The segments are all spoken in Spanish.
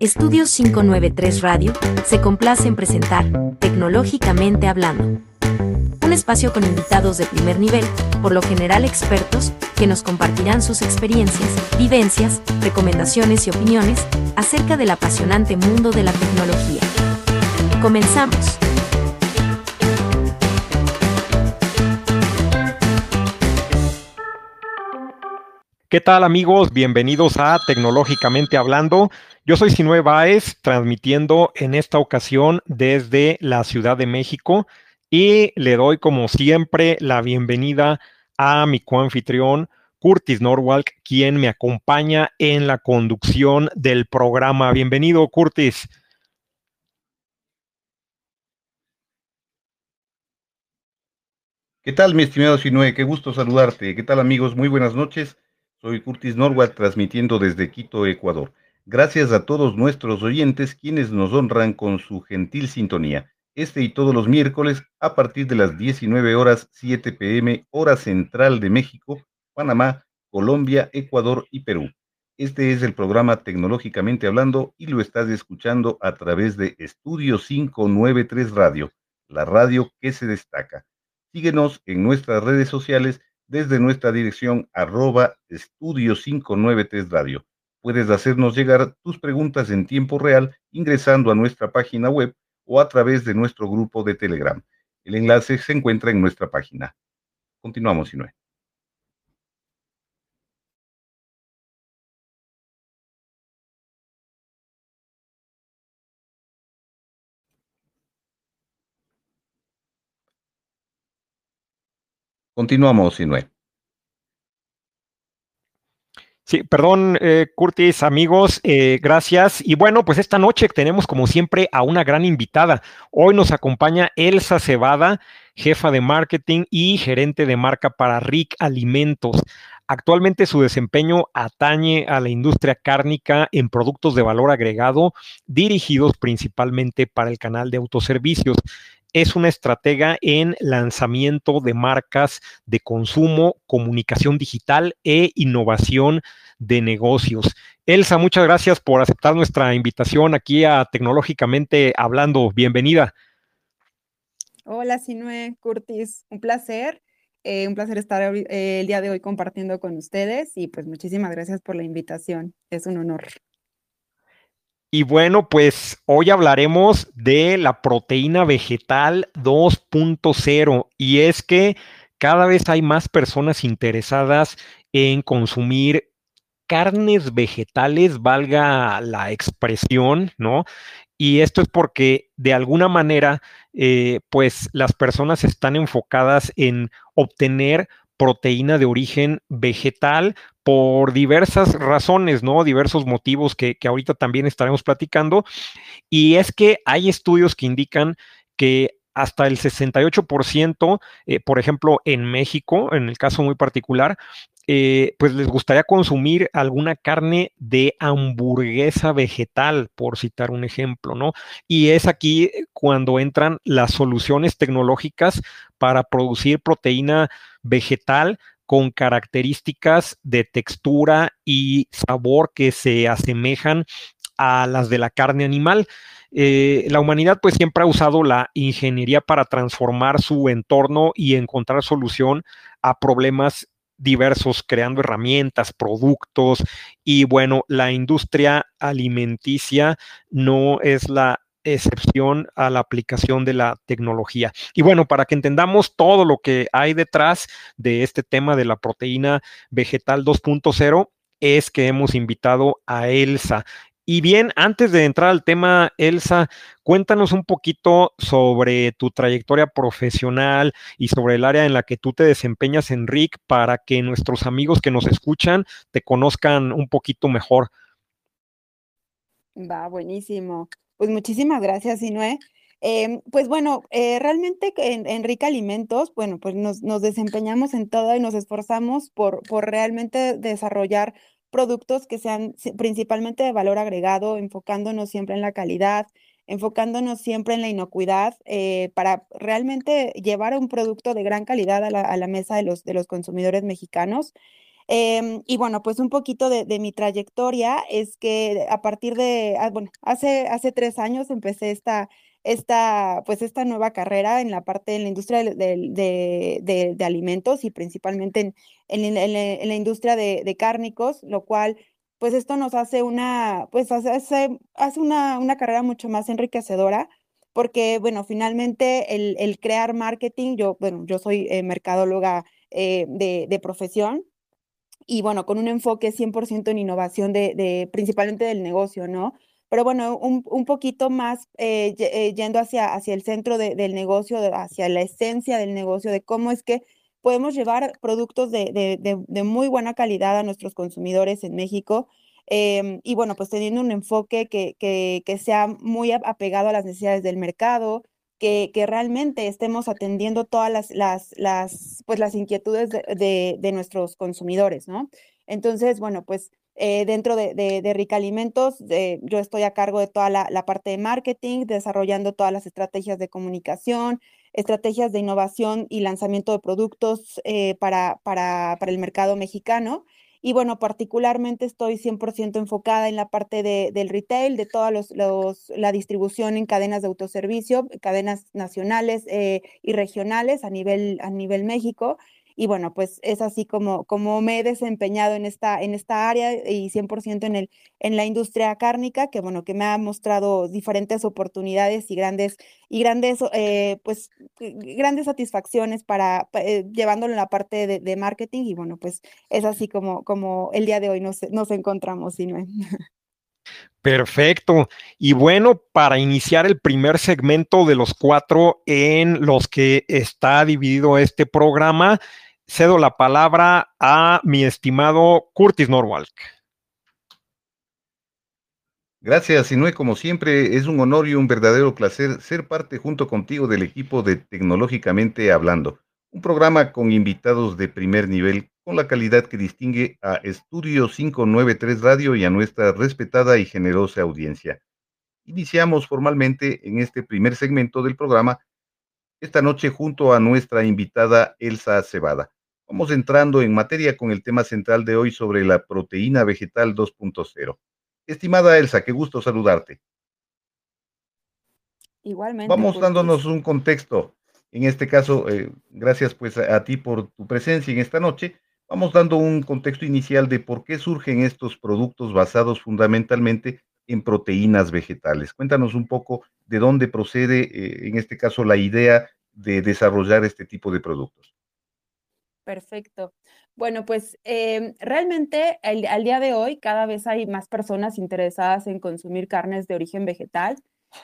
Estudios 593 Radio se complace en presentar Tecnológicamente Hablando. Un espacio con invitados de primer nivel, por lo general expertos, que nos compartirán sus experiencias, vivencias, recomendaciones y opiniones acerca del apasionante mundo de la tecnología. Comenzamos. ¿Qué tal amigos? Bienvenidos a Tecnológicamente Hablando. Yo soy Sinue Baez, transmitiendo en esta ocasión desde la Ciudad de México y le doy como siempre la bienvenida a mi coanfitrión Curtis Norwalk, quien me acompaña en la conducción del programa. Bienvenido, Curtis. ¿Qué tal, mi estimado Sinue? Qué gusto saludarte. ¿Qué tal, amigos? Muy buenas noches. Soy Curtis Norwalk transmitiendo desde Quito, Ecuador. Gracias a todos nuestros oyentes quienes nos honran con su gentil sintonía. Este y todos los miércoles a partir de las 19 horas 7 pm hora central de México, Panamá, Colombia, Ecuador y Perú. Este es el programa Tecnológicamente Hablando y lo estás escuchando a través de Estudio 593 Radio, la radio que se destaca. Síguenos en nuestras redes sociales desde nuestra dirección arroba estudio 593 radio. Puedes hacernos llegar tus preguntas en tiempo real ingresando a nuestra página web o a través de nuestro grupo de Telegram. El enlace se encuentra en nuestra página. Continuamos, Sinue. Continuamos, Sinue. Sí, perdón, eh, Curtis, amigos, eh, gracias. Y bueno, pues esta noche tenemos como siempre a una gran invitada. Hoy nos acompaña Elsa Cebada, jefa de marketing y gerente de marca para RIC Alimentos. Actualmente su desempeño atañe a la industria cárnica en productos de valor agregado dirigidos principalmente para el canal de autoservicios es una estratega en lanzamiento de marcas de consumo, comunicación digital e innovación de negocios. Elsa, muchas gracias por aceptar nuestra invitación aquí a Tecnológicamente Hablando. Bienvenida. Hola, Sinue, Curtis, un placer. Eh, un placer estar eh, el día de hoy compartiendo con ustedes y pues muchísimas gracias por la invitación. Es un honor. Y bueno, pues hoy hablaremos de la proteína vegetal 2.0 y es que cada vez hay más personas interesadas en consumir carnes vegetales, valga la expresión, ¿no? Y esto es porque de alguna manera, eh, pues las personas están enfocadas en obtener proteína de origen vegetal por diversas razones, ¿no? Diversos motivos que, ahorita también estaremos platicando. Y es que hay estudios que indican que hasta el 68%, eh, por ejemplo, en México, en el caso muy particular, eh, pues les gustaría consumir alguna carne de hamburguesa vegetal, por citar un ejemplo, ¿no? Y es aquí cuando entran las soluciones tecnológicas para producir proteína vegetal con características de textura y sabor que se asemejan a las de la carne animal. Eh, la humanidad pues siempre ha usado la ingeniería para transformar su entorno y encontrar solución a problemas diversos, creando herramientas, productos y bueno, la industria alimenticia no es la excepción a la aplicación de la tecnología. Y bueno, para que entendamos todo lo que hay detrás de este tema de la proteína vegetal 2.0, es que hemos invitado a Elsa. Y bien, antes de entrar al tema, Elsa, cuéntanos un poquito sobre tu trayectoria profesional y sobre el área en la que tú te desempeñas en para que nuestros amigos que nos escuchan te conozcan un poquito mejor. Va, buenísimo. Pues muchísimas gracias, Sinue. Em, pues bueno, eh, realmente en, Rica Alimentos, bueno, pues nos, desempeñamos en todo y nos esforzamos por, por realmente desarrollar productos que sean principalmente de valor agregado, enfocándonos siempre en la calidad, enfocándonos siempre en la inocuidad, eh, para realmente llevar un producto de gran calidad a la, mesa de los, de los consumidores mexicanos. Em, y bueno, pues un poquito de, mi trayectoria es que a partir de, ah, bueno, hace, hace tres años empecé esta, esta, pues esta nueva carrera en la parte de la industria de, alimentos y principalmente en, la industria de, cárnicos, lo cual pues esto nos hace una, pues hace, hace una, una carrera mucho más enriquecedora porque, bueno, finalmente el, crear marketing, yo, bueno, yo soy eh, mercadóloga eh, de, profesión y, bueno, con un enfoque 100% en innovación de, principalmente del negocio, ¿no? Pero bueno, un, poquito más eh, yendo hacia, hacia el centro del negocio, hacia la esencia del negocio, de cómo es que podemos llevar productos de, muy buena calidad a nuestros consumidores en México Em, y bueno, pues teniendo un enfoque que, que, sea muy apegado a las necesidades del mercado, que, realmente estemos atendiendo todas las, pues las inquietudes de, nuestros consumidores, ¿no? Entonces, bueno, pues eh, dentro de, Rica Alimentos, yo estoy a cargo de toda la, la, parte de marketing, desarrollando todas las estrategias de comunicación, estrategias de innovación y lanzamiento de productos eh, para, para, para el mercado mexicano. Y bueno, particularmente estoy 100% enfocada en la parte de, del retail, de toda los, la distribución en cadenas de autoservicio, cadenas nacionales eh, y regionales a nivel, a nivel México. Y bueno, pues es así como, como me he desempeñado en esta, en esta área y 100% en, el, en la industria cárnica, que bueno, que me ha mostrado diferentes oportunidades y grandes, y grandes, eh, pues, grandes satisfacciones para, eh, llevándolo en la parte de, marketing. Y bueno, pues es así como, como el día de hoy nos, nos encontramos, Sinue. Perfecto. Y bueno, para iniciar el primer segmento de los cuatro en los que está dividido este programa, cedo la palabra a mi estimado Curtis Norwalk. Gracias, Inue. Como siempre, es un honor y un verdadero placer ser parte junto contigo del equipo de Tecnológicamente Hablando, un programa con invitados de primer nivel, con la calidad que distingue a Estudio 593 Radio y a nuestra respetada y generosa audiencia. Iniciamos formalmente en este primer segmento del programa esta noche junto a nuestra invitada Elsa Cebada. Vamos entrando en materia con el tema central de hoy sobre la proteína vegetal 2.0. Estimada Elsa, qué gusto saludarte. Igualmente. Vamos dándonos un contexto. En este caso, eh, gracias pues a, ti por tu presencia en esta noche. Vamos dando un contexto inicial de por qué surgen estos productos basados fundamentalmente en proteínas vegetales. Cuéntanos un poco de dónde procede, eh, en este caso, la idea de desarrollar este tipo de productos. Perfecto. Bueno, pues em, realmente al día de hoy cada vez hay más personas interesadas en consumir carnes de origen vegetal,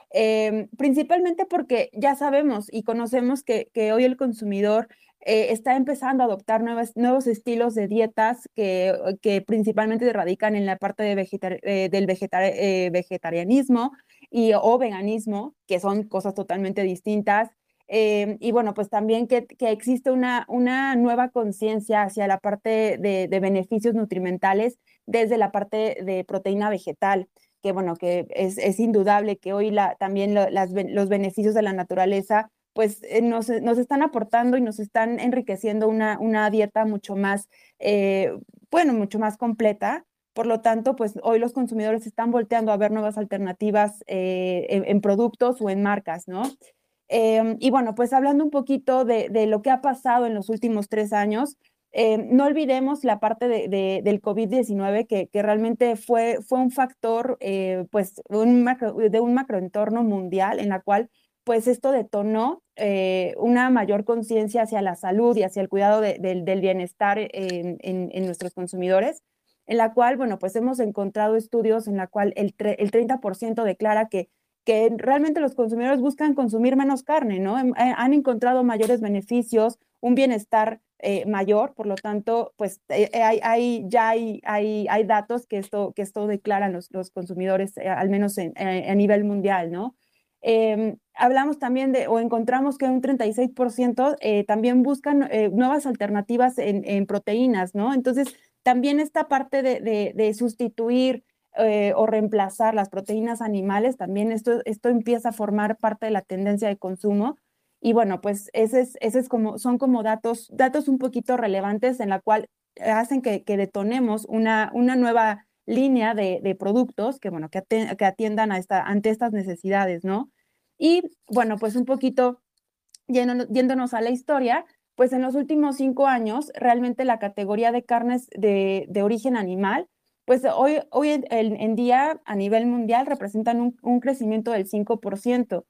em, principalmente porque ya sabemos y conocemos que, hoy el consumidor eh, está empezando a adoptar nuevos estilos de dietas que, que principalmente radican en la parte de eh, del eh, vegetarianismo y, o veganismo, que son cosas totalmente distintas. Y bueno, pues también que, existe una, una nueva conciencia hacia la parte de, beneficios nutrimentales desde la parte de proteína vegetal, que bueno, que es, indudable que hoy la, también los beneficios de la naturaleza pues eh, nos, están aportando y nos están enriqueciendo una, una dieta mucho más, eh, bueno, mucho más completa. Por lo tanto, pues hoy los consumidores están volteando a ver nuevas alternativas eh, en, productos o en marcas, ¿no? Em, y bueno, pues hablando un poquito de, lo que ha pasado en los últimos tres años, em, no olvidemos la parte de, del COVID-19 que, que, realmente fue, fue un factor eh, pues un de un macroentorno mundial en la cual pues esto detonó eh, una mayor conciencia hacia la salud y hacia el cuidado del bienestar en, en, nuestros consumidores, en la cual, bueno, pues hemos encontrado estudios en la cual el, el 30% declara que que realmente los consumidores buscan consumir menos carne, ¿no? Eh, han encontrado mayores beneficios, un bienestar eh, mayor, por lo tanto, pues eh, hay, ya hay, hay, hay, datos que esto, que esto declaran los, los consumidores, al menos a nivel mundial, ¿no? Em, hablamos también de, o encontramos que un 36% también buscan nuevas alternativas en, en, proteínas, ¿no? Entonces, también esta parte de, de, sustituir eh, o reemplazar las proteínas animales, también esto, esto empieza a formar parte de la tendencia de consumo. Y bueno, pues ese es, es como, son como datos, datos un poquito relevantes en la cual hacen que, detonemos una, una nueva línea de, productos que, bueno, que, atiendan a esta, ante estas necesidades, ¿no? Y bueno, pues un poquito yéndonos a la historia, pues en los últimos cinco años, realmente la categoría de carnes de, origen animal, pues hoy, hoy en, día a nivel mundial representan un, crecimiento del 5%,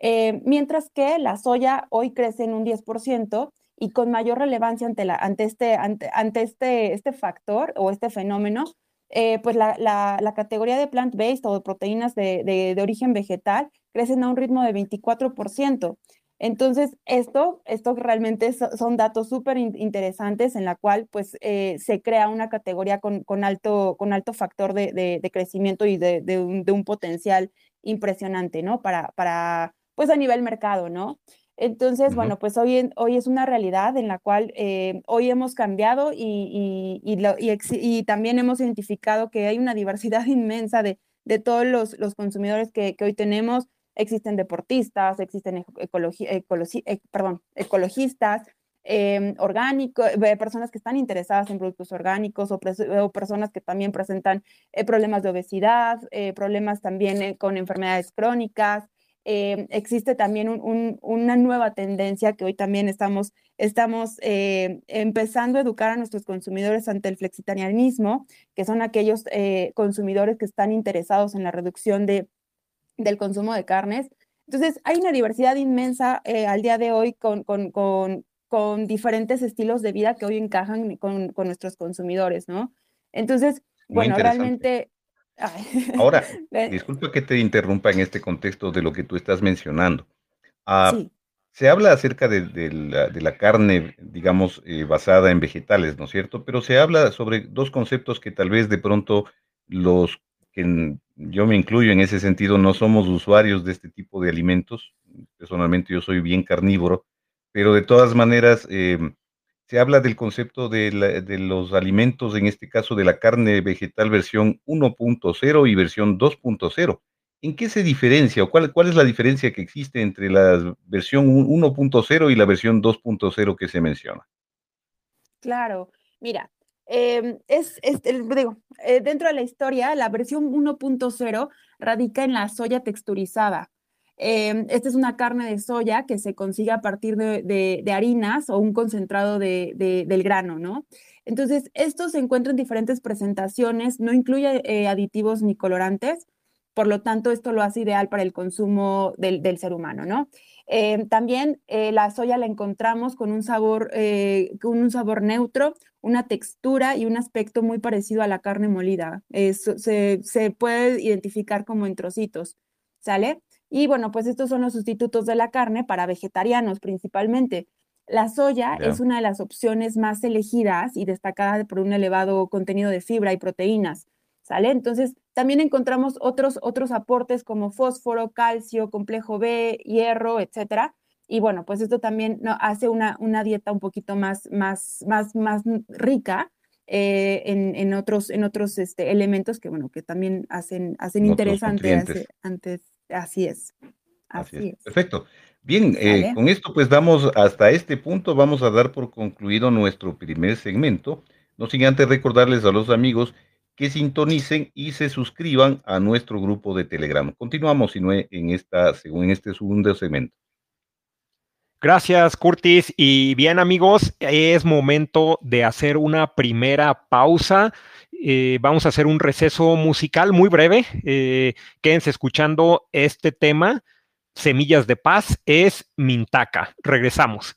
eh, mientras que la soya hoy crece en un 10% y con mayor relevancia ante, la, ante, este, ante, este, este factor o este fenómeno, eh, pues la, la, categoría de plant-based o de proteínas de, de, origen vegetal crecen a un ritmo de 24%. Entonces, esto, esto realmente son datos súper interesantes en la cual pues eh, se crea una categoría con, con, alto, con alto factor de, de, crecimiento y de, de un, un, potencial impresionante, ¿no? Para, para, pues a nivel mercado, ¿no? Entonces, bueno, pues hoy, hoy es una realidad en la cual eh, hoy hemos cambiado y, y, y, también hemos identificado que hay una diversidad inmensa de, de todos los, los consumidores que, que, hoy tenemos. Existen deportistas, existen eh, perdón, ecologistas, eh, orgánicos, personas que están interesadas en productos orgánicos o, o personas que también presentan problemas de obesidad, problemas también con enfermedades crónicas. Eh, existe también una nueva tendencia que hoy también estamos, estamos eh, empezando a educar a nuestros consumidores ante el flexitarianismo, que son aquellos eh, consumidores que están interesados en la reducción de, del consumo de carnes. Entonces, hay una diversidad inmensa al día de hoy con, con, con, con, diferentes estilos de vida que hoy encajan con, nuestros consumidores, ¿no? Entonces, bueno, realmente Ahora, disculpa que te interrumpa en este contexto de lo que tú estás mencionando. Ah, se habla acerca de, la, carne, digamos, eh, basada en vegetales, ¿no es cierto? Pero se habla sobre dos conceptos que tal vez de pronto los que yo me incluyo en ese sentido no somos usuarios de este tipo de alimentos. Personalmente yo soy bien carnívoro, pero de todas maneras em, se habla del concepto de, los alimentos, en este caso de la carne vegetal versión 1.0 y versión 2.0. ¿En qué se diferencia o cuál, cuál es la diferencia que existe entre la versión 1.0 y la versión 2.0 que se menciona? Claro, mira, em, es, digo, eh, dentro de la historia, la versión 1.0 radica en la soya texturizada. Em, esta es una carne de soya que se consigue a partir de, harinas o un concentrado del grano, ¿no? Entonces, esto se encuentra en diferentes presentaciones, no incluye eh, aditivos ni colorantes, por lo tanto, esto lo hace ideal para el consumo del, ser humano, ¿no? Em, también eh, la soya la encontramos con un sabor, eh, con un sabor neutro, una textura y un aspecto muy parecido a la carne molida. se, se puede identificar como en trocitos, ¿sale? Y bueno, pues estos son los sustitutos de la carne para vegetarianos principalmente. La soya es una de las opciones más elegidas y destacadas por un elevado contenido de fibra y proteínas, ¿sale? Entonces, también encontramos otros, otros aportes como fósforo, calcio, complejo B, hierro, etcétera. Y bueno, pues esto también ¿no? hace una, una dieta un poquito más, más, más, más rica eh, en, en, otros, en otros este, elementos que, bueno, que también hacen, hacen interesante antes Así es. Así, es. Perfecto. Bien, eh, con esto pues damos hasta este punto, vamos a dar por concluido nuestro primer segmento, no sin antes recordarles a los amigos que sintonicen y se suscriban a nuestro grupo de Telegram. Continuamos en, esta, en este segundo segmento. Gracias, Curtis. Y bien, amigos, es momento de hacer una primera pausa. Eh, vamos a hacer un receso musical muy breve. Eh, quédense escuchando este tema. Semillas de Paz es Mintaca. Regresamos.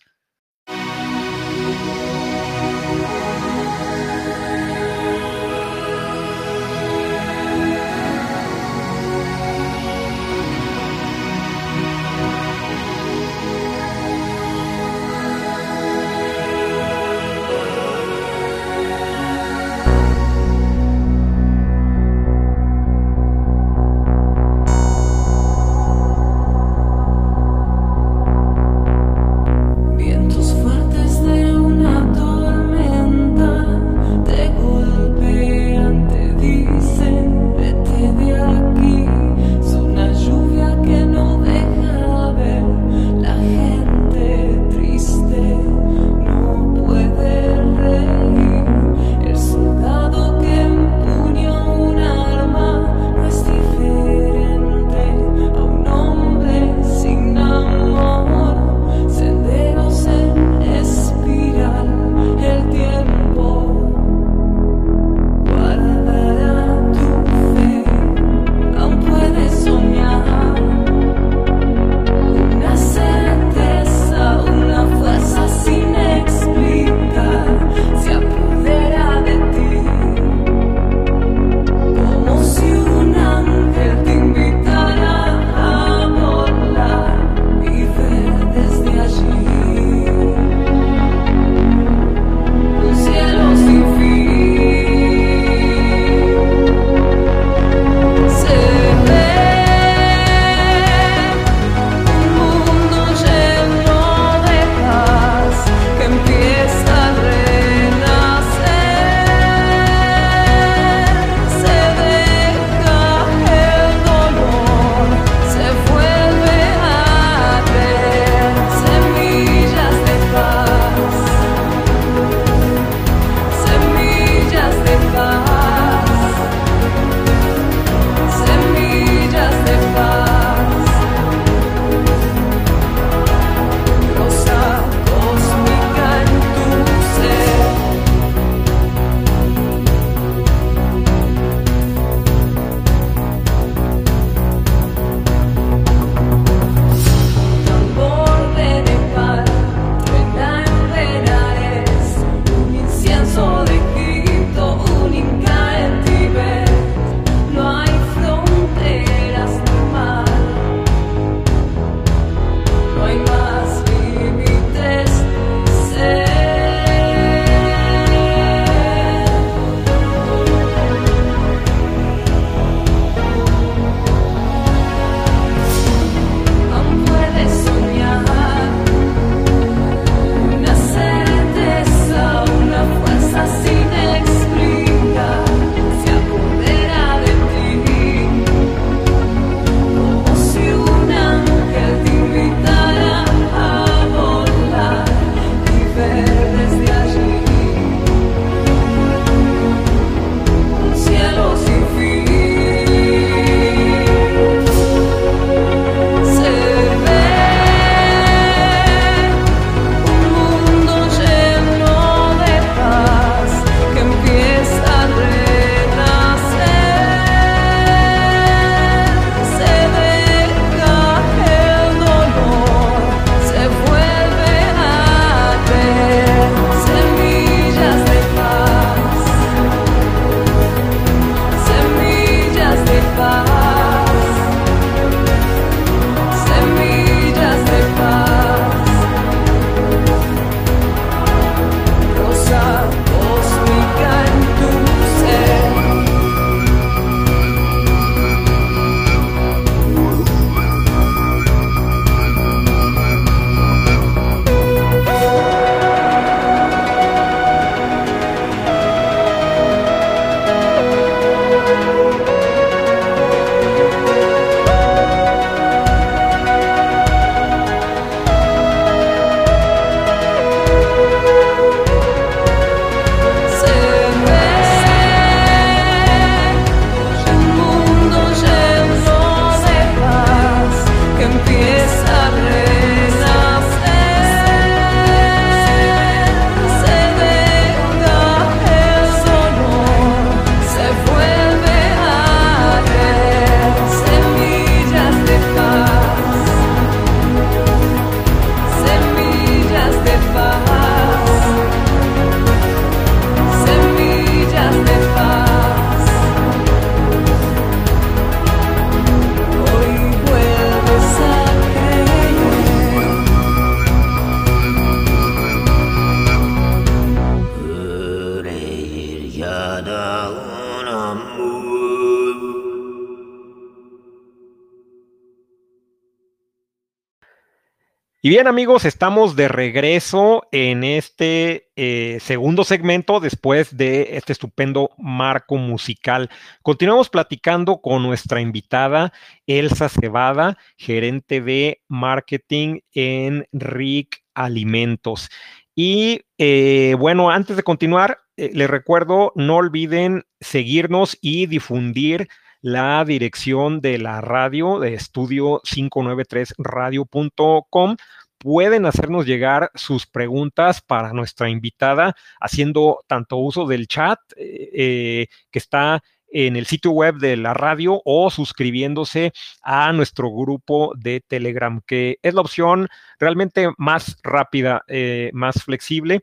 Bien amigos, estamos de regreso en este eh, segundo segmento después de este estupendo marco musical. Continuamos platicando con nuestra invitada Elsa Cebada, gerente de marketing en RIC Alimentos. Y eh, bueno, antes de continuar, eh, les recuerdo, no olviden seguirnos y difundir la dirección de la radio de estudio 593radio.com. Pueden hacernos llegar sus preguntas para nuestra invitada haciendo tanto uso del chat eh, eh, que está en el sitio web de la radio o suscribiéndose a nuestro grupo de Telegram, que es la opción realmente más rápida, eh, más flexible.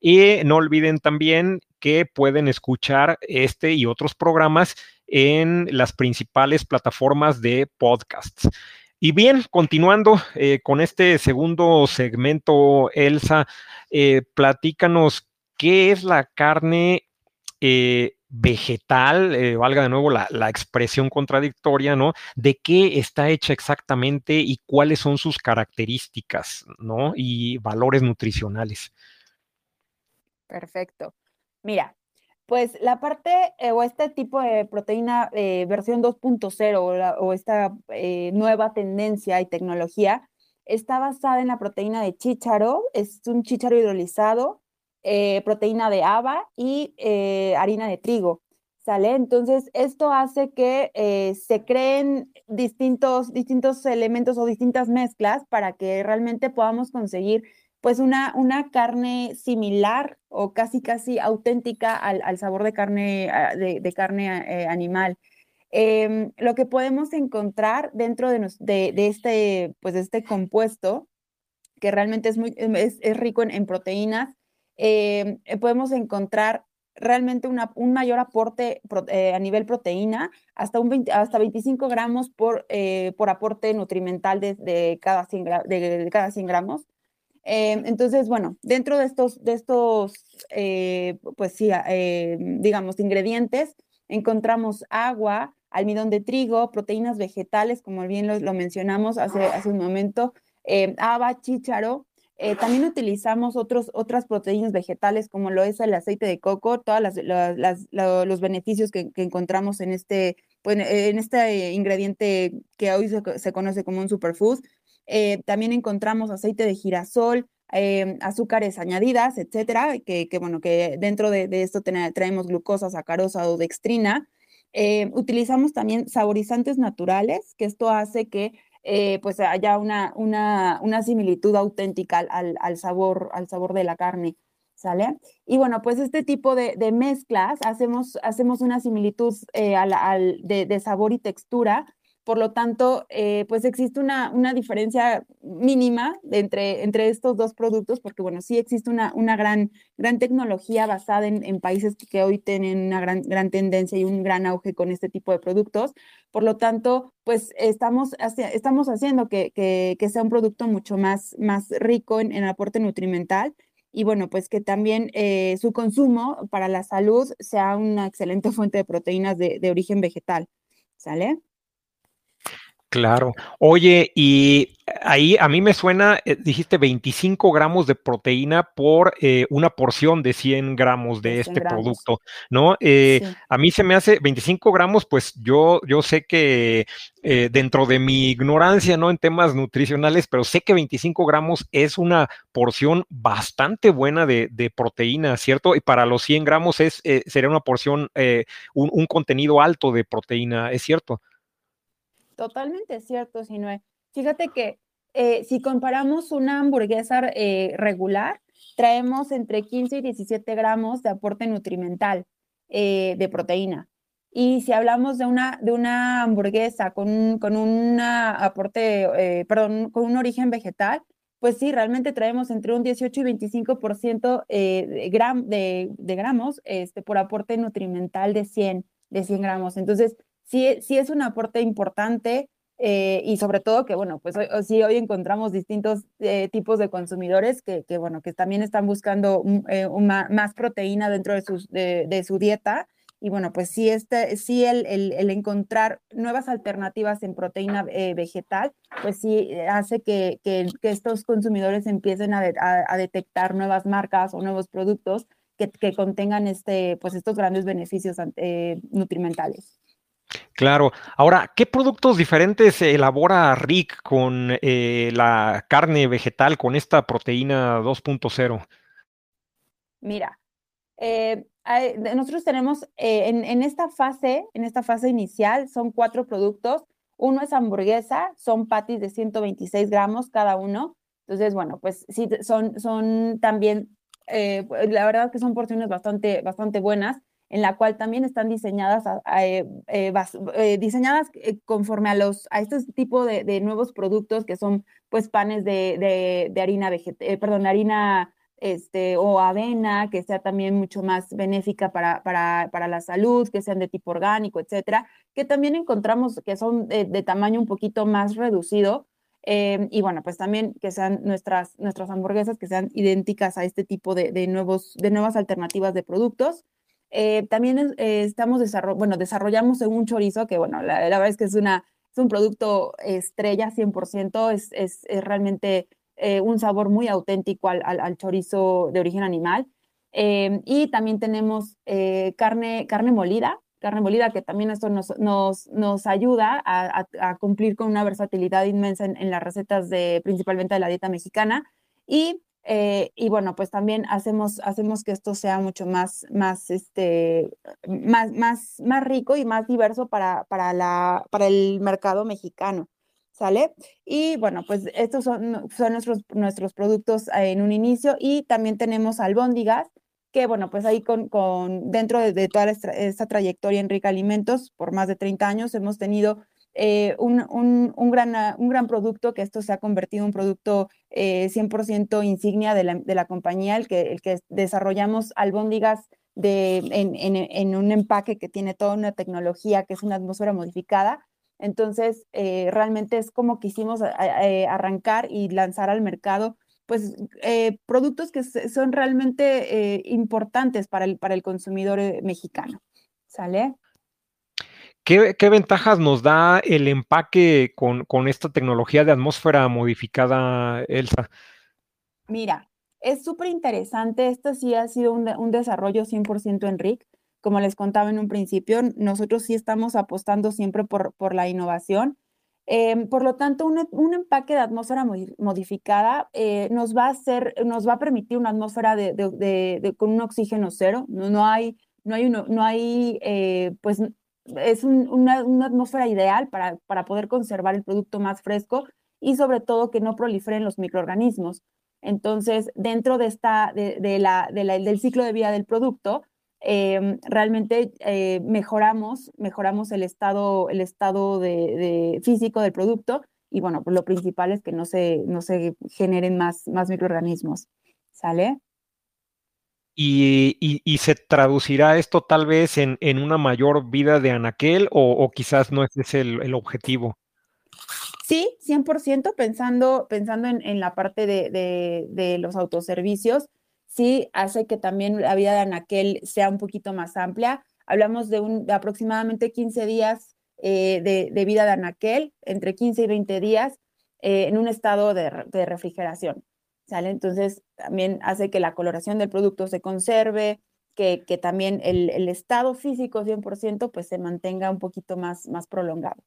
Y no olviden también que pueden escuchar este y otros programas en las principales plataformas de podcasts. Y bien, continuando eh, con este segundo segmento, Elsa, eh, platícanos qué es la carne eh, vegetal, valga de nuevo la, la, expresión contradictoria, ¿no? De qué está hecha exactamente y cuáles son sus características, ¿no? Y valores nutricionales. Perfecto. Mira, pues la parte eh, o este tipo de proteína eh, versión 2.0 o, esta eh, nueva tendencia y tecnología está basada en la proteína de chícharo, es un chícharo hidrolizado, proteína de haba y harina de trigo. ¿Sale? Entonces, esto hace que se creen distintos, distintos elementos o distintas mezclas para que realmente podamos conseguir pues una, una carne similar o casi casi auténtica al, sabor de carne, ah, de, carne eh, animal. Em, lo que podemos encontrar dentro de, de, este, pues este compuesto, que realmente es, muy, es, rico en, proteínas, em, eh, podemos encontrar realmente una, un mayor aporte eh, a nivel proteína, hasta, un hasta 25 gramos por, por aporte nutrimental de, cada 100 de, cada 100 gramos. Eh, entonces, bueno, dentro de estos, de estos eh, pues sí, eh, digamos, ingredientes, encontramos agua, almidón de trigo, proteínas vegetales, como bien lo, mencionamos hace, hace un momento, haba, chícharo. también utilizamos otros, otras proteínas vegetales, como lo es el aceite de coco, todos los beneficios que, encontramos en este, pues, en este ingrediente que hoy se, se conoce como un superfood. Eh, también encontramos aceite de girasol, em, azúcares añadidas, etcétera, que, bueno, que dentro de, esto traemos glucosa, sacarosa o dextrina. Eh, utilizamos también saborizantes naturales, que esto hace que eh, pues haya una, una, una similitud auténtica al, al, sabor, al sabor de la carne. ¿Sale? Y bueno, pues este tipo de, mezclas hacemos, hacemos una similitud al, de, de, sabor y textura por lo tanto, eh, pues existe una, una diferencia mínima entre, entre estos dos productos, porque bueno, sí existe una, una gran, gran tecnología basada en, en países que, hoy tienen una gran, gran tendencia y un gran auge con este tipo de productos. Por lo tanto, pues estamos, estamos haciendo que, que, que, sea un producto mucho más, más rico en, en aporte nutrimental y bueno, pues que también eh, su consumo para la salud sea una excelente fuente de proteínas de, de origen vegetal. ¿Sale? Claro. Oye, y ahí a mí me suena, eh, dijiste 25 gramos de proteína por eh, una porción de 100 gramos de este producto, ¿no? Eh, a mí se me hace 25 gramos, pues yo, yo sé que dentro de mi ignorancia, ¿no? En temas nutricionales, pero sé que 25 gramos es una porción bastante buena de, proteína, ¿cierto? Y para los 100 gramos es, sería una porción, un, un contenido alto de proteína, ¿es cierto? Totalmente cierto, Sinue. Fíjate que eh, si comparamos una hamburguesa eh, regular, traemos entre 15 y 17 gramos de aporte nutrimental eh, de proteína. Y si hablamos de una, de una hamburguesa con, con un aporte, perdón, con un origen vegetal, pues sí, realmente traemos entre un 18 y 25% de, gram, de, de, gramos este, por aporte nutrimental de 100, de 100 gramos. Entonces, sí, sí es un aporte importante eh, y sobre todo que, bueno, pues hoy, sí hoy encontramos distintos eh, tipos de consumidores que, que, bueno, que también están buscando eh, más proteína dentro de, sus, de, su dieta Y bueno, pues sí, este, sí el, el, encontrar nuevas alternativas en proteína eh, vegetal, pues sí hace que, que, estos consumidores empiecen a, a, detectar nuevas marcas o nuevos productos que, que contengan este, pues estos grandes beneficios eh, nutrimentales. Claro. Ahora, ¿qué productos diferentes elabora Rick con eh, la carne vegetal, con esta proteína 2.0? Mira, eh, nosotros tenemos eh, en, esta fase, en esta fase inicial, son cuatro productos. Uno es hamburguesa, son patis de 126 gramos cada uno. Entonces, bueno, pues sí, son, son también, la verdad que son porciones bastante, bastante buenas en la cual también están diseñadas, eh, eh, eh, diseñadas conforme a, los, a este tipo de, nuevos productos que son pues panes de, de, harina vegetal, perdón, harina este, o avena, que sea también mucho más benéfica para, para, para, la salud, que sean de tipo orgánico, etcétera, que también encontramos que son de, tamaño un poquito más reducido. y bueno, pues también que sean nuestras, nuestras hamburguesas, que sean idénticas a este tipo de, de, nuevos, de nuevas alternativas de productos. Eh, también eh, estamos desarrollando, bueno, desarrollamos un chorizo que, bueno, la, verdad es que es, una, es un producto estrella 100%, es, es, es realmente eh, un sabor muy auténtico al, al, chorizo de origen animal. y también tenemos carne, carne molida, carne molida, que también esto nos, nos, nos ayuda a, a, cumplir con una versatilidad inmensa en, en, las recetas de principalmente de la dieta mexicana. Y eh, y bueno, pues también hacemos, hacemos que esto sea mucho más, más, este, más, más, más rico y más diverso para, para, la, para el mercado mexicano. ¿Sale? Y bueno, pues estos son, son nuestros, nuestros productos en un inicio y también tenemos albóndigas, que bueno, pues ahí con, con dentro de, toda esta, esta, trayectoria en Rica Alimentos, por más de 30 años, hemos tenido eh, un, un, gran, un gran producto, que esto se ha convertido en un producto 100% eh, insignia de la, de la, compañía, el que, el que desarrollamos albóndigas de, en, en, un empaque que tiene toda una tecnología que es una atmósfera modificada. Entonces, eh, realmente es como quisimos arrancar y lanzar al mercado pues productos que son realmente importantes para el, para el consumidor mexicano. ¿Sale? ¿Qué, ventajas nos da el empaque con, con, esta tecnología de atmósfera modificada, Elsa? Mira, es súper interesante. Esto sí ha sido un, un desarrollo 100% en RIC. Como les contaba en un principio, nosotros sí estamos apostando siempre por, la innovación. Em, por lo tanto, un, empaque de atmósfera modificada eh, nos va a hacer, nos va a permitir una atmósfera con un oxígeno cero. No, no hay, no hay, no hay eh, pues es una, atmósfera ideal para, para poder conservar el producto más fresco y sobre todo que no proliferen los microorganismos. Entonces, dentro de esta, de, la, del ciclo de vida del producto, em, realmente eh, mejoramos, mejoramos el estado, el estado de, físico del producto y bueno, pues lo principal es que no se, no se generen más, más microorganismos. ¿Sale? Y, se traducirá esto tal vez en, una mayor vida de anaquel o, quizás no ese es el, objetivo. Sí, 100% pensando, pensando en, la parte de, los autoservicios, sí hace que también la vida de anaquel sea un poquito más amplia. Hablamos de, un, aproximadamente 15 días eh, de, vida de anaquel, entre 15 y 20 días eh, en un estado de refrigeración. ¿Sale? Entonces también hace que la coloración del producto se conserve, que, que también el, el, estado físico 100% pues se mantenga un poquito más, más prolongado.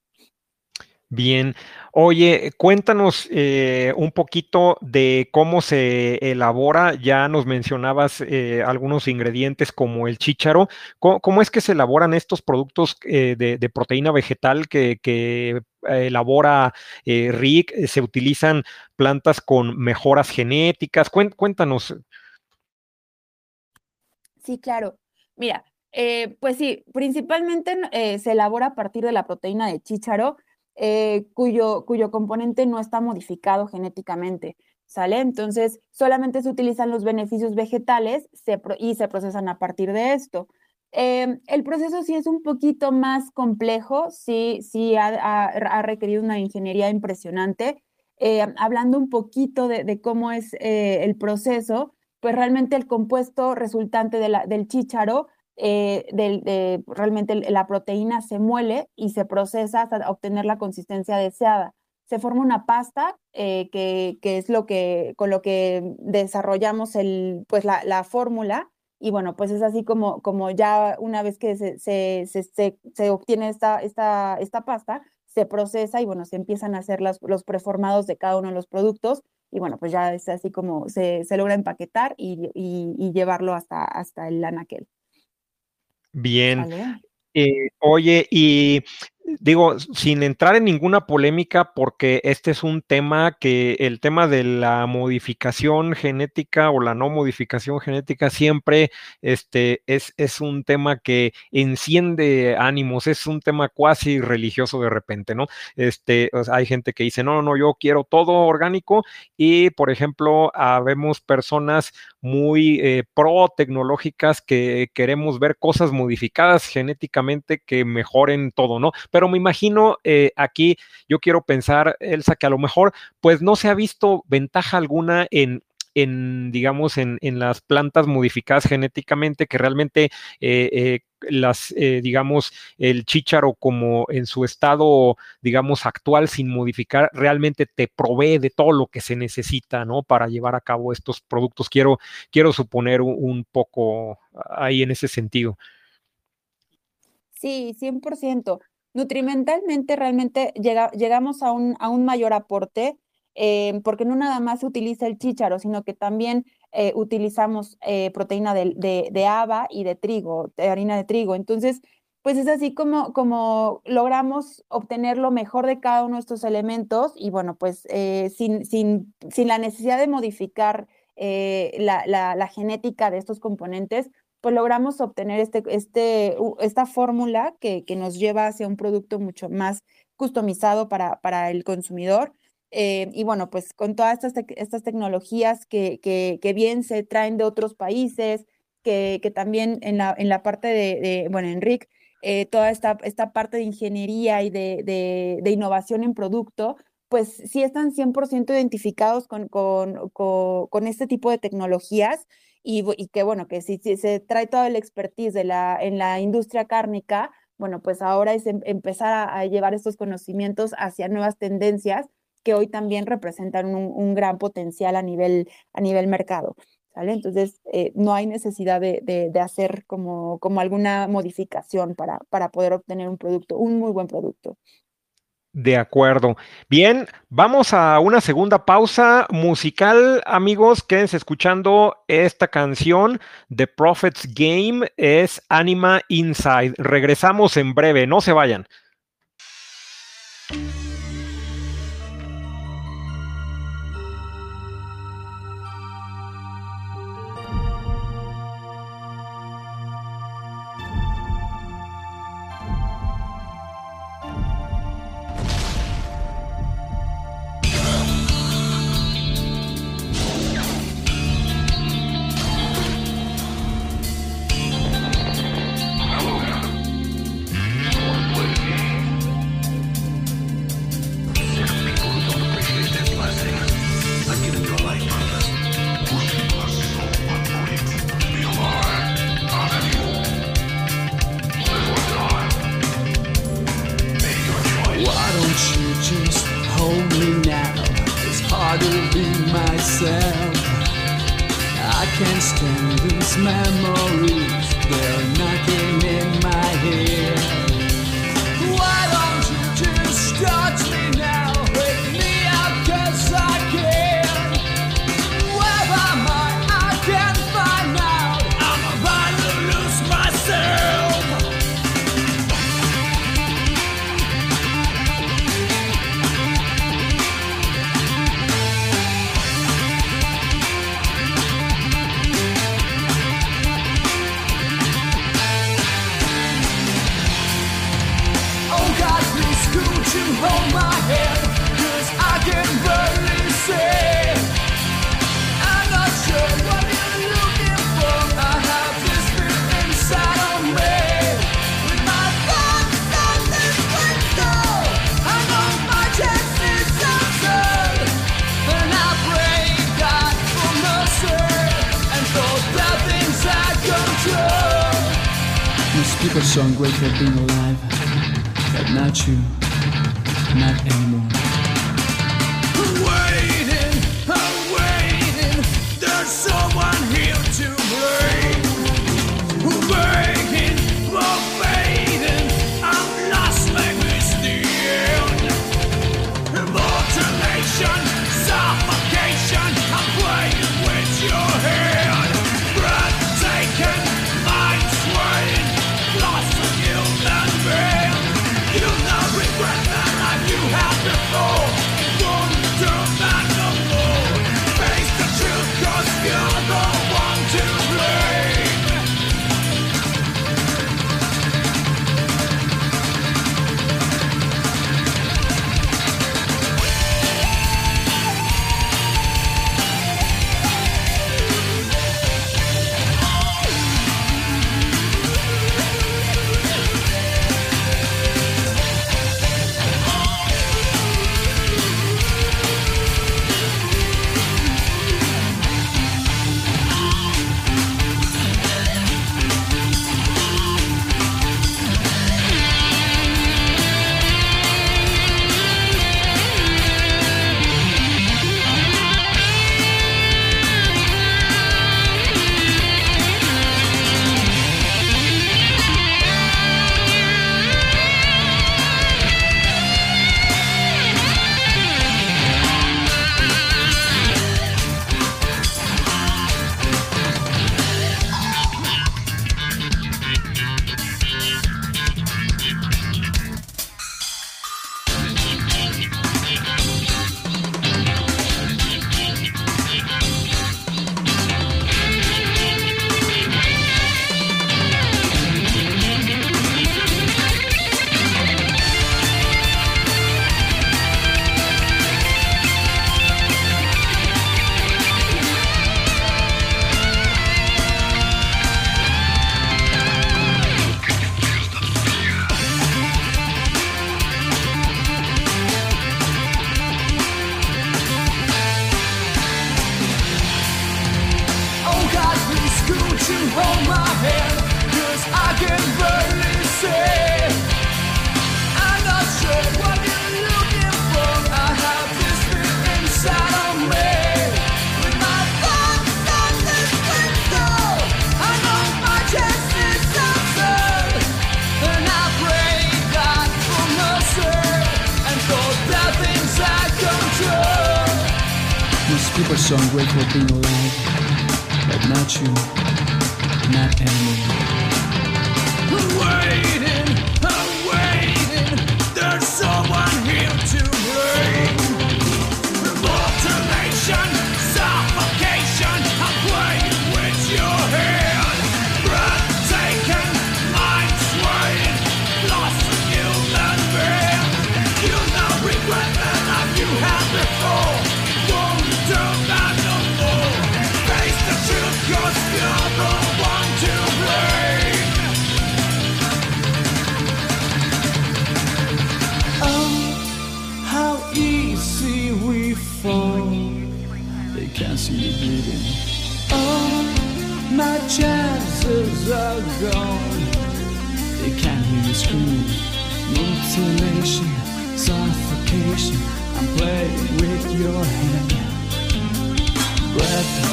Bien, oye, cuéntanos eh, un poquito de cómo se elabora. Ya nos mencionabas eh, algunos ingredientes como el chícharo. ¿Cómo, es que se elaboran estos productos eh, de, proteína vegetal que, elabora Rick? ¿Se utilizan plantas con mejoras genéticas? Cuéntanos. Sí, claro. Mira, pues sí, principalmente se elabora a partir de la proteína de chícharo eh, cuyo, cuyo componente no está modificado genéticamente, ¿sale? Entonces, solamente se utilizan los beneficios vegetales y se procesan a partir de esto. Em, el proceso sí es un poquito más complejo, sí, sí ha, requerido una ingeniería impresionante. Eh, hablando un poquito de, cómo es eh, el proceso, pues realmente el compuesto resultante del chícharo eh, de, realmente la proteína se muele y se procesa hasta obtener la consistencia deseada. Se forma una pasta eh, que, es lo que, con lo que desarrollamos el, pues la fórmula y bueno, pues es así como, como ya una vez que se, se, se, se obtiene esta, esta, esta pasta, se procesa y bueno, se empiezan a hacer los, los preformados de cada uno de los productos y bueno, pues ya es así como se, se logra empaquetar y, y, llevarlo hasta, hasta el anaquel. Bien. Eh, oye, y digo, sin entrar en ninguna polémica, porque este es un tema que el tema de la modificación genética o la no modificación genética siempre este, es, es un tema que enciende ánimos, es un tema cuasi religioso de repente, ¿no? Este, hay gente que dice, no, no, no, yo quiero todo orgánico y, por ejemplo, habemos personas muy eh, pro tecnológicas que queremos ver cosas modificadas genéticamente que mejoren todo, ¿no? pero me imagino eh, aquí, yo quiero pensar, Elsa, que a lo mejor pues no se ha visto ventaja alguna en, en, digamos, en, en, las plantas modificadas genéticamente, que realmente eh, eh, las, digamos, el chícharo como en su estado, digamos, actual, sin modificar, realmente te provee de todo lo que se necesita, ¿no? Para llevar a cabo estos productos. Quiero, quiero suponer un, poco ahí en ese sentido. Sí, 100% nutrimentalmente realmente llegamos a un, a un mayor aporte, eh, porque no nada más se utiliza el chícharo, sino que también eh, utilizamos eh, proteína de, de, de, haba y de trigo, de harina de trigo. Entonces, pues es así como, como logramos obtener lo mejor de cada uno de estos elementos y bueno, pues sin, sin, sin, la necesidad de modificar la, la, la genética de estos componentes, pues logramos obtener este, este, esta fórmula que, que, nos lleva hacia un producto mucho más customizado para, para el consumidor. Eh, y bueno, pues con todas estas, estas tecnologías que, que, que, bien se traen de otros países, que, que también en la, en la parte de, de bueno, Enric, eh, toda esta, esta parte de ingeniería y de, de, de innovación en producto, pues sí están 100% identificados con, con, con, con, este tipo de tecnologías y, que bueno, que si, se trae todo el expertise de la, en la industria cárnica, bueno, pues ahora es em, empezar a, llevar estos conocimientos hacia nuevas tendencias que hoy también representan un, gran potencial a nivel, a nivel mercado. ¿Sale? Entonces, eh, no hay necesidad de, de, hacer como, como alguna modificación para, para poder obtener un producto, un muy buen producto. De acuerdo. Bien, vamos a una segunda pausa musical, amigos. Quédense escuchando esta canción. The Prophet's Game es Anima Inside. Regresamos en breve, no se vayan.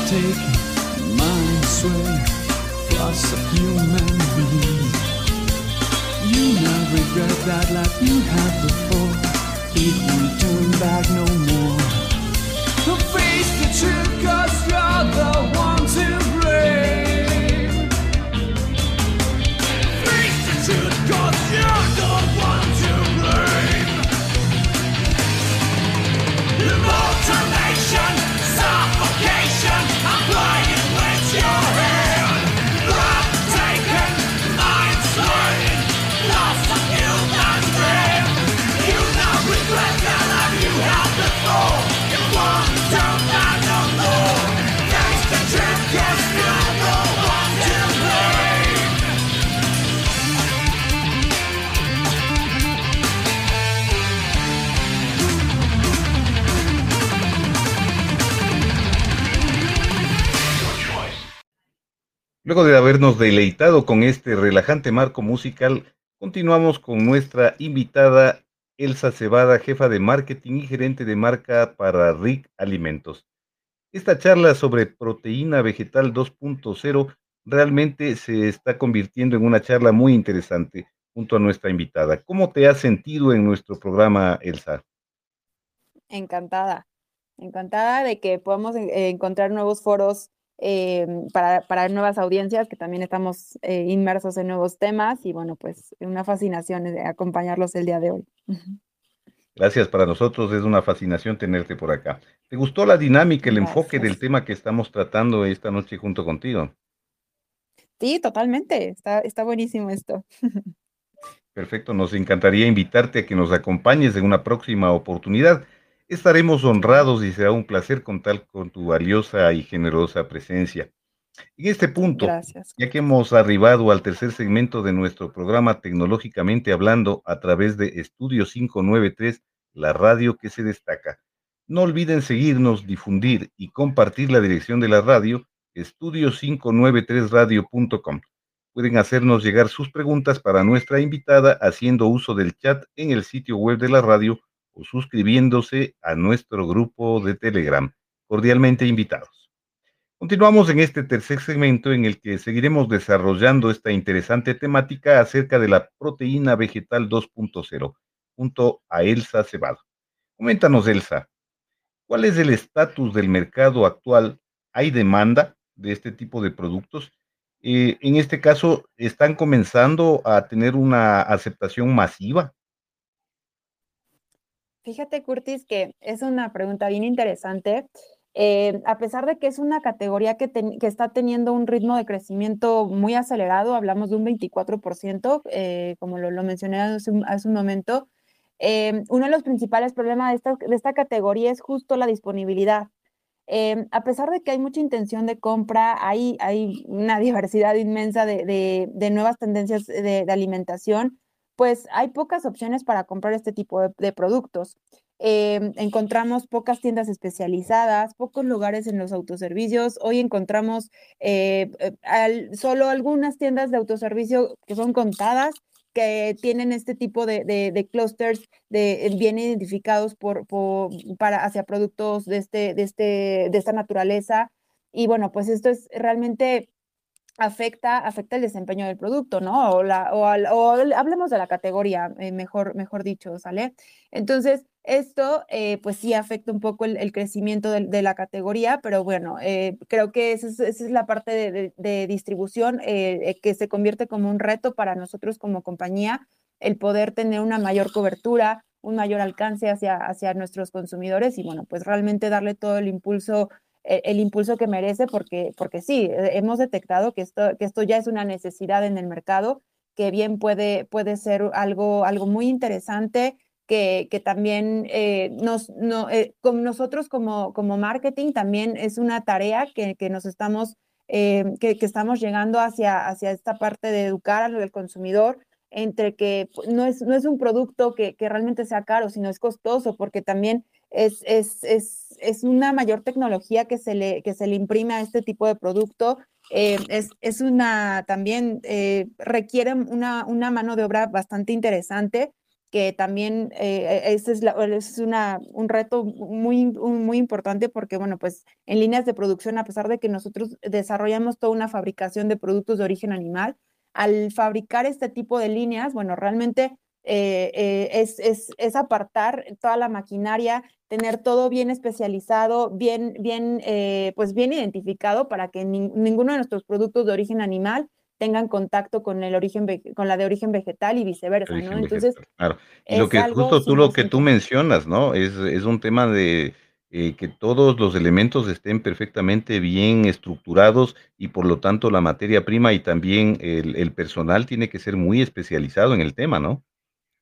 take my sway, plus a human being. You now regret that life you had before. It will turn back no more. Luego de habernos deleitado con este relajante marco musical, continuamos con nuestra invitada Elsa Cebada, jefa de marketing y gerente de marca para RIC Alimentos. Esta charla sobre proteína vegetal 2.0 realmente se está convirtiendo en una charla muy interesante junto a nuestra invitada. ¿Cómo te has sentido en nuestro programa, Elsa? Encantada, encantada de que podamos encontrar nuevos foros eh, para, para, nuevas audiencias, que también estamos eh, inmersos en nuevos temas y bueno, pues una fascinación acompañarlos el día de hoy. Gracias, para nosotros es una fascinación tenerte por acá. ¿Te gustó la dinámica, el Gracias. enfoque del tema que estamos tratando esta noche junto contigo? Sí, totalmente, está, está buenísimo esto. Perfecto, nos encantaría invitarte a que nos acompañes en una próxima oportunidad. Estaremos honrados y será un placer contar con tu valiosa y generosa presencia. En este punto, Gracias. ya que hemos arribado al tercer segmento de nuestro programa Tecnológicamente Hablando a través de Estudio 593, la radio que se destaca. No olviden seguirnos, difundir y compartir la dirección de la radio, estudio593radio.com. Pueden hacernos llegar sus preguntas para nuestra invitada haciendo uso del chat en el sitio web de la radio o suscribiéndose a nuestro grupo de Telegram. Cordialmente invitados. Continuamos en este tercer segmento en el que seguiremos desarrollando esta interesante temática acerca de la proteína vegetal 2.0 junto a Elsa Cebado. Coméntanos, Elsa, ¿cuál es el estatus del mercado actual? ¿Hay demanda de este tipo de productos? Eh, en este caso, ¿están comenzando a tener una aceptación masiva? Fíjate, Curtis, que es una pregunta bien interesante. Eh, a pesar de que es una categoría que, está teniendo un ritmo de crecimiento muy acelerado, hablamos de un 24%, eh, como lo, lo, mencioné hace un, momento, eh, uno de los principales problemas de esta, categoría es justo la disponibilidad. a pesar de que hay mucha intención de compra, hay, una diversidad inmensa de nuevas tendencias de, alimentación, pues hay pocas opciones para comprar este tipo de productos. Eh, encontramos pocas tiendas especializadas, pocos lugares en los autoservicios. Hoy encontramos eh, al, solo algunas tiendas de autoservicio que son contadas que tienen este tipo de, de, clusters de, eh, bien identificados por, para, hacia productos de, este, de, este, de esta naturaleza. Y bueno, pues esto es realmente afecta, afecta el desempeño del producto, ¿no? O, la, o, o hablemos de la categoría, eh, mejor, mejor dicho, ¿sale? Entonces, esto, eh, pues sí afecta un poco el, crecimiento de, de, la categoría, pero bueno, eh, creo que esa es, esa es, la parte de, de, de distribución eh, que se convierte como un reto para nosotros como compañía, el poder tener una mayor cobertura, un mayor alcance hacia, hacia nuestros consumidores y bueno, pues realmente darle todo el impulso el, el impulso que merece porque, porque sí, hemos detectado que esto, que esto ya es una necesidad en el mercado, que bien puede, puede ser algo, algo muy interesante, que, que también eh, nos, no, eh, con nosotros como, como marketing también es una tarea que, que nos estamos, eh, que, que, estamos llegando hacia, hacia esta parte de educar al consumidor entre que no es, no es un producto que, que realmente sea caro, sino es costoso, porque también es, es, es, es una mayor tecnología que se, le, que se le imprime a este tipo de producto. Eh, es, es, una también eh, requiere una, una, mano de obra bastante interesante que también eh, ese es, la, es una, un reto muy, muy importante porque, bueno, pues en líneas de producción, a pesar de que nosotros desarrollamos toda una fabricación de productos de origen animal, al fabricar este tipo de líneas, bueno, realmente eh, eh, es, es, es, apartar toda la maquinaria, tener todo bien especializado, bien, bien, eh, pues bien identificado para que ni, ninguno de nuestros productos de origen animal tengan contacto con el origen con la de origen vegetal y viceversa, ¿no? Entonces, claro. Y lo que justo tú lo que tú mencionas, ¿no? Es, es un tema de eh, que todos los elementos estén perfectamente bien estructurados y por lo tanto la materia prima y también el, el personal tiene que ser muy especializado en el tema, ¿no?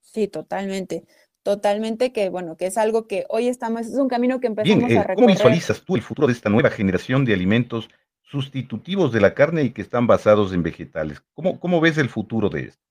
Sí, totalmente. Totalmente que, bueno, que es algo que hoy estamos, es un camino que empezamos Bien, eh, a recorrer. ¿Cómo visualizas tú el futuro de esta nueva generación de alimentos sustitutivos de la carne y que están basados en vegetales? ¿Cómo, cómo ves el futuro de esto?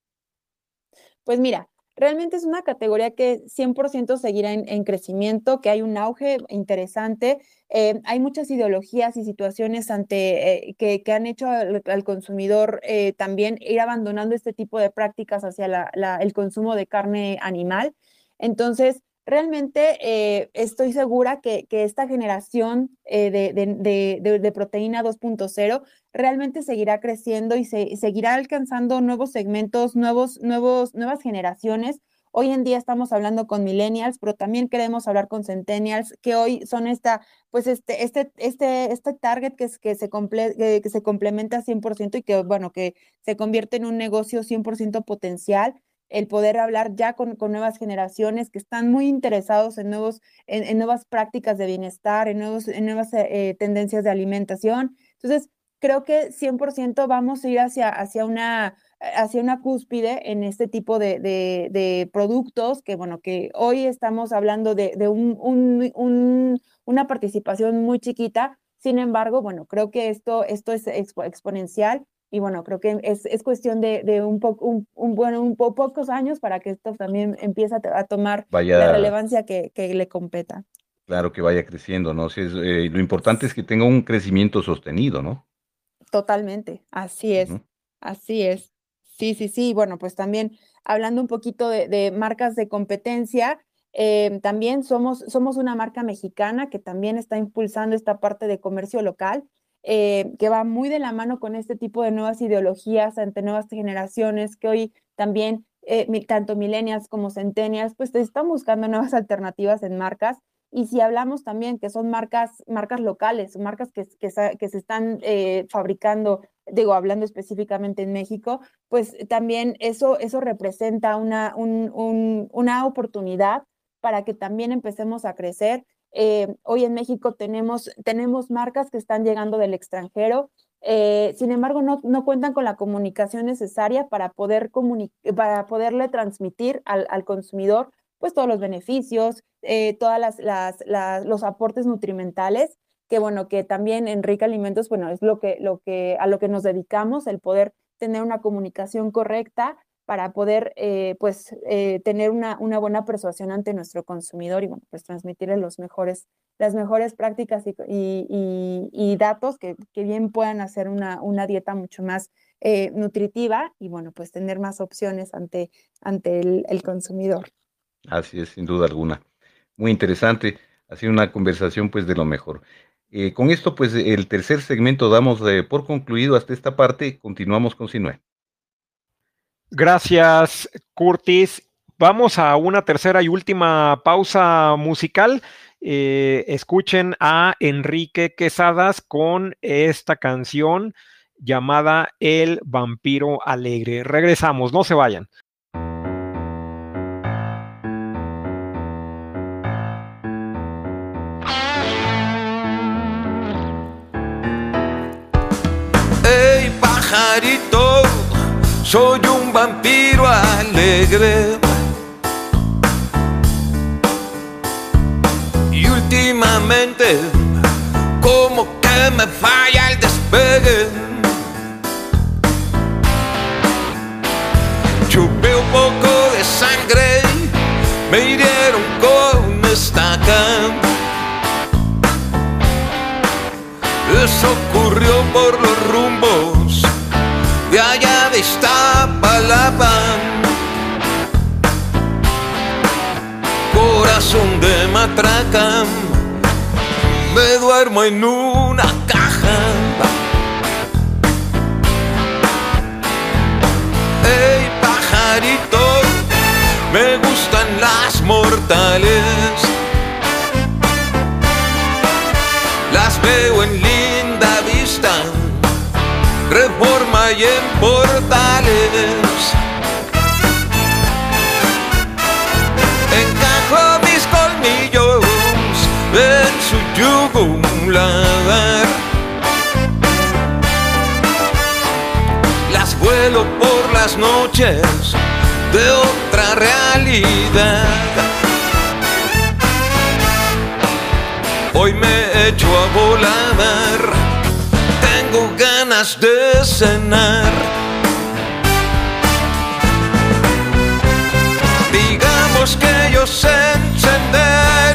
Pues mira, realmente es una categoría que 100% seguirá en, en, crecimiento, que hay un auge interesante. Eh, hay muchas ideologías y situaciones ante, eh, que, han hecho al, consumidor eh, también ir abandonando este tipo de prácticas hacia el consumo de carne animal. Entonces, realmente estoy segura que, esta generación de, de, proteína 2.0 realmente seguirá creciendo y se, seguirá alcanzando nuevos segmentos, nuevos, nuevos, nuevas generaciones. Hoy en día estamos hablando con millennials, pero también queremos hablar con centennials, que hoy son esta, pues este, este, este, este target que, es, que, se comple que, que se complementa 100% y que, bueno, que se convierte en un negocio 100% potencial el poder hablar ya con, con, nuevas generaciones que están muy interesados en, nuevos, en, nuevas prácticas de bienestar, en, nuevos, en nuevas eh, tendencias de alimentación. Entonces, creo que 100% vamos a ir hacia, hacia, una, hacia una cúspide en este tipo de, de, de productos que, bueno, que hoy estamos hablando de, de un, un, un, una participación muy chiquita. Sin embargo, bueno, creo que esto, esto es expo exponencial y bueno, creo que es, es cuestión de, de un, poco, un, un, bueno, un po pocos años para que esto también empiece a, a tomar vaya, la relevancia que, que, le competa. Claro, que vaya creciendo, ¿no? Si es, eh, lo importante es que tenga un crecimiento sostenido, ¿no? Totalmente, así es, uh -huh. así es. Sí, sí, sí. Bueno, pues también hablando un poquito de, de marcas de competencia, eh, también somos, somos una marca mexicana que también está impulsando esta parte de comercio local eh, que va muy de la mano con este tipo de nuevas ideologías ante nuevas generaciones que hoy también eh, tanto millennials como centennials pues están buscando nuevas alternativas en marcas y si hablamos también que son marcas, marcas locales, marcas que, que, que se están eh, fabricando, digo, hablando específicamente en México, pues también eso, eso representa una, un, un, una oportunidad para que también empecemos a crecer. Eh, hoy en México tenemos, tenemos marcas que están llegando del extranjero, eh, sin embargo, no, no, cuentan con la comunicación necesaria para, poder para poderle transmitir al, al, consumidor pues todos los beneficios, eh, todas las, las, las, los aportes nutrimentales, que bueno, que también en Rica Alimentos, bueno, es lo que, lo que, a lo que nos dedicamos, el poder tener una comunicación correcta para poder eh, pues eh, tener una, una, buena persuasión ante nuestro consumidor y bueno, pues transmitirle los mejores, las mejores prácticas y, y, y datos que, que, bien puedan hacer una, una dieta mucho más eh, nutritiva y bueno, pues tener más opciones ante, ante el, consumidor. Así es, sin duda alguna. Muy interesante, ha sido una conversación pues de lo mejor. Eh, con esto pues el tercer segmento damos por concluido hasta esta parte, continuamos con Sinue. Gracias, Curtis. Vamos a una tercera y última pausa musical. Eh, escuchen a Enrique Quesadas con esta canción llamada El vampiro alegre. Regresamos, no se vayan. Soy un vampiro alegre. Y últimamente, como que me falla el despegue. Chupé un poco de sangre, me hirieron con estaca. Eso ocurrió por los rumbos Corazón de matraca, me duermo en una caja. Hey pajarito, me gustan las mortales. Las veo en linda vista reforma y en portales. Por las noches de otra realidad. Hoy me echo a volar tengo ganas de cenar. los que yo sé encender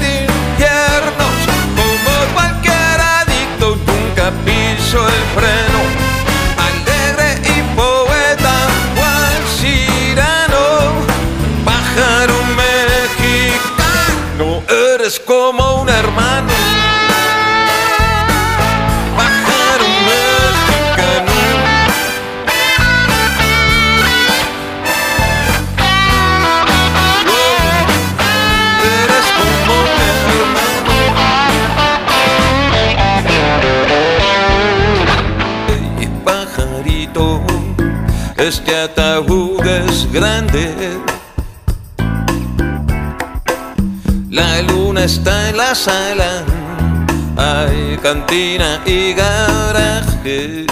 este ataúd es grande. La luna está en la sala, hay cantina y garaje.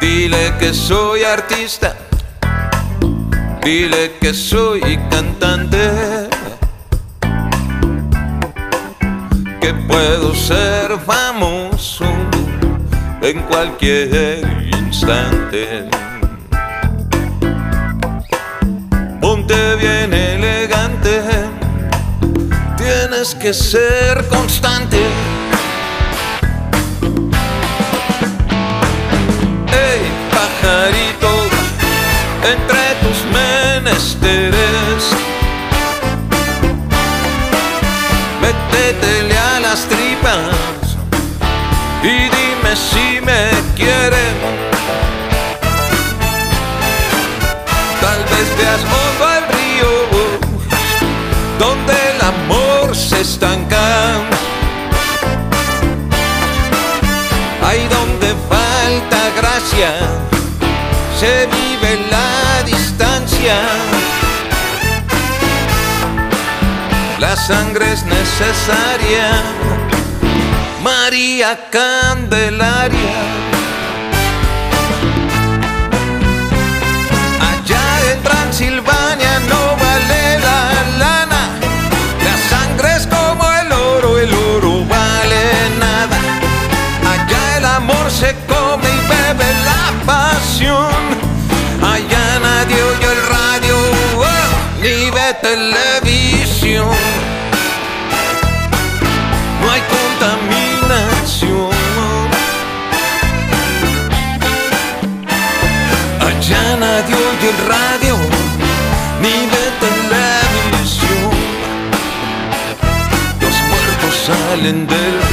Dile que soy artista, dile que soy cantante, que puedo ser famoso en cualquier instante. Ponte bien elegante, tienes que ser constante. Ey, pajarito, entre tus menesteres, métetele a las tripas y dime si me quieren. Hondo el río, donde el amor se estanca. Ahí donde falta gracia, se vive la distancia. La sangre es necesaria, María Candelaria. Transilvania no vale la lana. La sangre es como el oro, el oro vale nada. Allá el amor se come y bebe la pasión. Allá nadie oye el radio oh, ni ve televisión. No hay contaminación. Allá nadie oye el radio halinde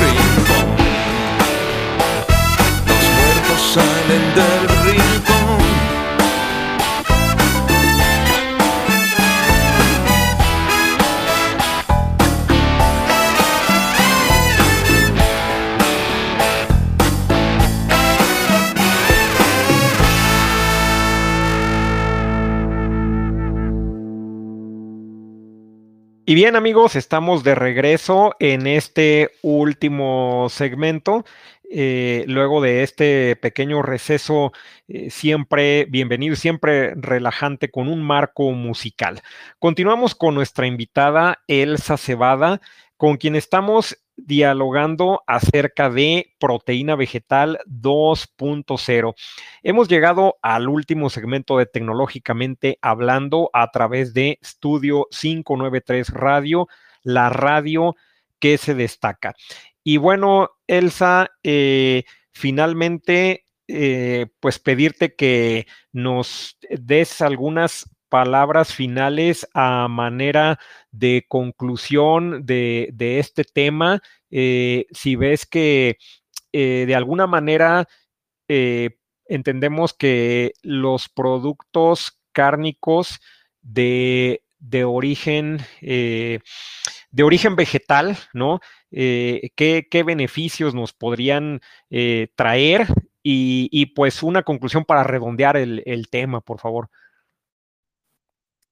Y bien amigos, estamos de regreso en este último segmento. Eh, luego de este pequeño receso, eh, siempre bienvenido, siempre relajante con un marco musical. Continuamos con nuestra invitada Elsa Cebada, con quien estamos dialogando acerca de proteína vegetal 2.0. Hemos llegado al último segmento de Tecnológicamente Hablando a través de Studio 593 Radio, la radio que se destaca. Y bueno, Elsa, eh, finalmente, eh, pues pedirte que nos des algunas palabras finales a manera de conclusión de, este tema. Eh, si ves que eh, de alguna manera eh, entendemos que los productos cárnicos de, origen, de origen vegetal, ¿no? ¿qué, ¿qué, beneficios nos podrían traer? Y, y, pues una conclusión para redondear el tema, por favor.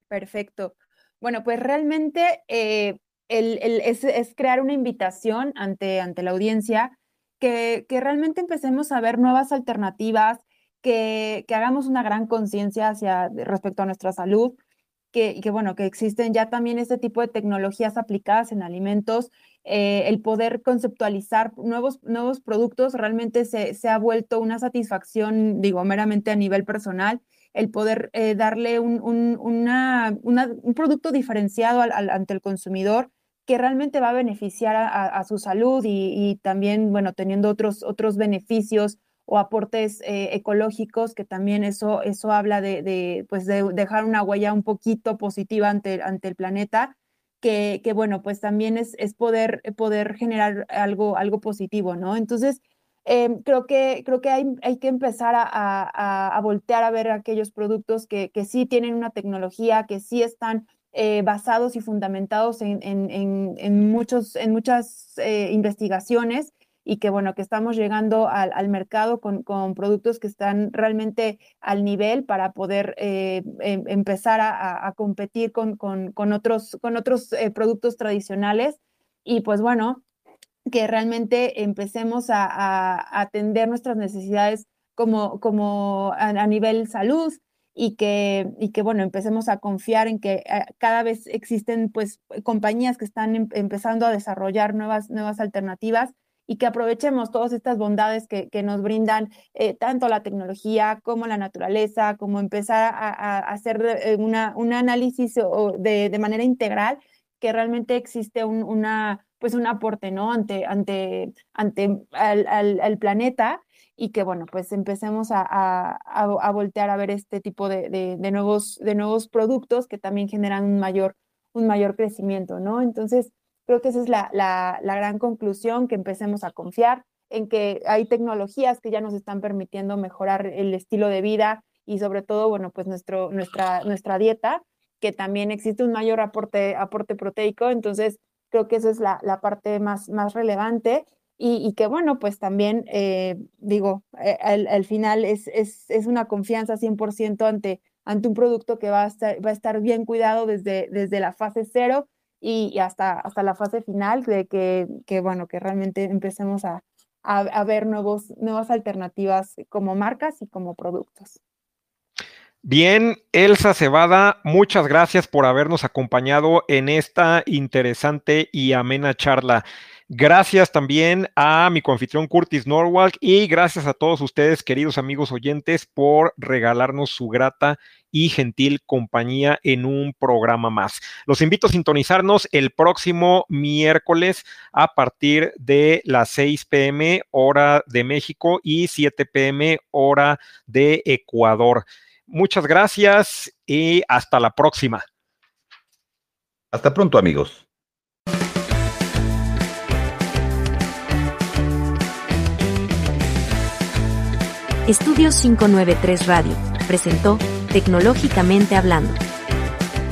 Perfecto. Bueno, pues realmente eh, el, el, es, es, crear una invitación ante, ante la audiencia que, que, realmente empecemos a ver nuevas alternativas, que, que hagamos una gran conciencia respecto a nuestra salud, que, que, bueno, que existen ya también este tipo de tecnologías aplicadas en alimentos, eh, el poder conceptualizar nuevos, nuevos productos realmente se, se ha vuelto una satisfacción, digo, meramente a nivel personal el poder eh, darle un, un, un, producto diferenciado ante el consumidor que realmente va a beneficiar a, su salud y, y, también, bueno, teniendo otros, otros beneficios o aportes eh, ecológicos, que también eso, eso habla de, de, pues de dejar una huella un poquito positiva ante, ante el planeta, que, que bueno, pues también es, es poder, poder generar algo, algo positivo, ¿no? Entonces, eh, creo que, creo que hay, hay que empezar a, a, a, voltear a ver aquellos productos que, que sí tienen una tecnología, que sí están eh, basados y fundamentados en, en, en, en, muchos, en muchas eh, investigaciones y que bueno, que estamos llegando al, al mercado con, con, productos que están realmente al nivel para poder eh, em, empezar a, a, competir con, con, con, otros, con otros eh, productos tradicionales. Y pues bueno, que realmente empecemos a, atender nuestras necesidades como, como a, nivel salud y que, y que, bueno, empecemos a confiar en que eh, cada vez existen, pues, compañías que están em, empezando a desarrollar nuevas, nuevas alternativas y que aprovechemos todas estas bondades que, que nos brindan eh, tanto la tecnología como la naturaleza, como empezar a, hacer eh, una, un análisis de, de, manera integral, que realmente existe un, una, pues un aporte ¿no? ante, ante, ante al, al, al planeta y que bueno, pues empecemos a, a, a, voltear a ver este tipo de, de, nuevos, de nuevos productos que también generan un mayor, un mayor crecimiento, ¿no? Entonces, Creo que esa es la, la, la, gran conclusión, que empecemos a confiar en que hay tecnologías que ya nos están permitiendo mejorar el estilo de vida y sobre todo, bueno, pues nuestro, nuestra, nuestra dieta, que también existe un mayor aporte, aporte proteico, entonces creo que esa es la, la parte más, más relevante y, y, que bueno, pues también eh, digo, eh, al, al, final es, es, es una confianza 100% ante, ante un producto que va a estar, va a estar bien cuidado desde, desde la fase cero y, hasta, hasta la fase final de que, que bueno, que realmente empecemos a, a, a, ver nuevos, nuevas alternativas como marcas y como productos. Bien, Elsa Cebada, muchas gracias por habernos acompañado en esta interesante y amena charla. Gracias también a mi confitrión Curtis Norwalk y gracias a todos ustedes, queridos amigos oyentes, por regalarnos su grata y gentil compañía en un programa más. Los invito a sintonizarnos el próximo miércoles a partir de las 6 pm hora de México y 7 pm hora de Ecuador. Muchas gracias y hasta la próxima. Hasta pronto amigos. Estudios 593 Radio presentó Tecnológicamente Hablando.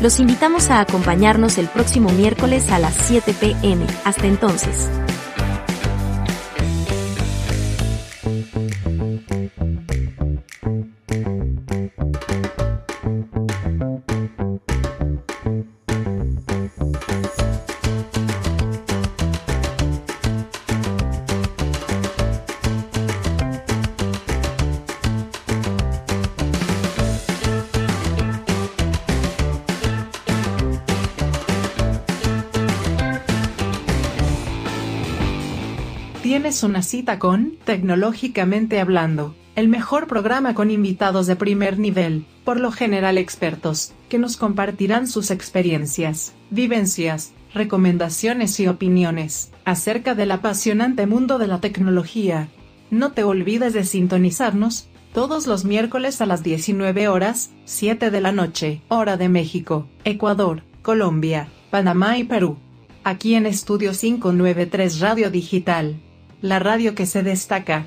Los invitamos a acompañarnos el próximo miércoles a las 7 pm. Hasta entonces. Una cita con Tecnológicamente Hablando, el mejor programa con invitados de primer nivel, por lo general expertos, que nos compartirán sus experiencias, vivencias, recomendaciones y opiniones acerca del apasionante mundo de la tecnología. No te olvides de sintonizarnos todos los miércoles a las 19 horas, 7 de la noche, hora de México, Ecuador, Colombia, Panamá y Perú. Aquí en Estudio 593 Radio Digital la radio que se destaca.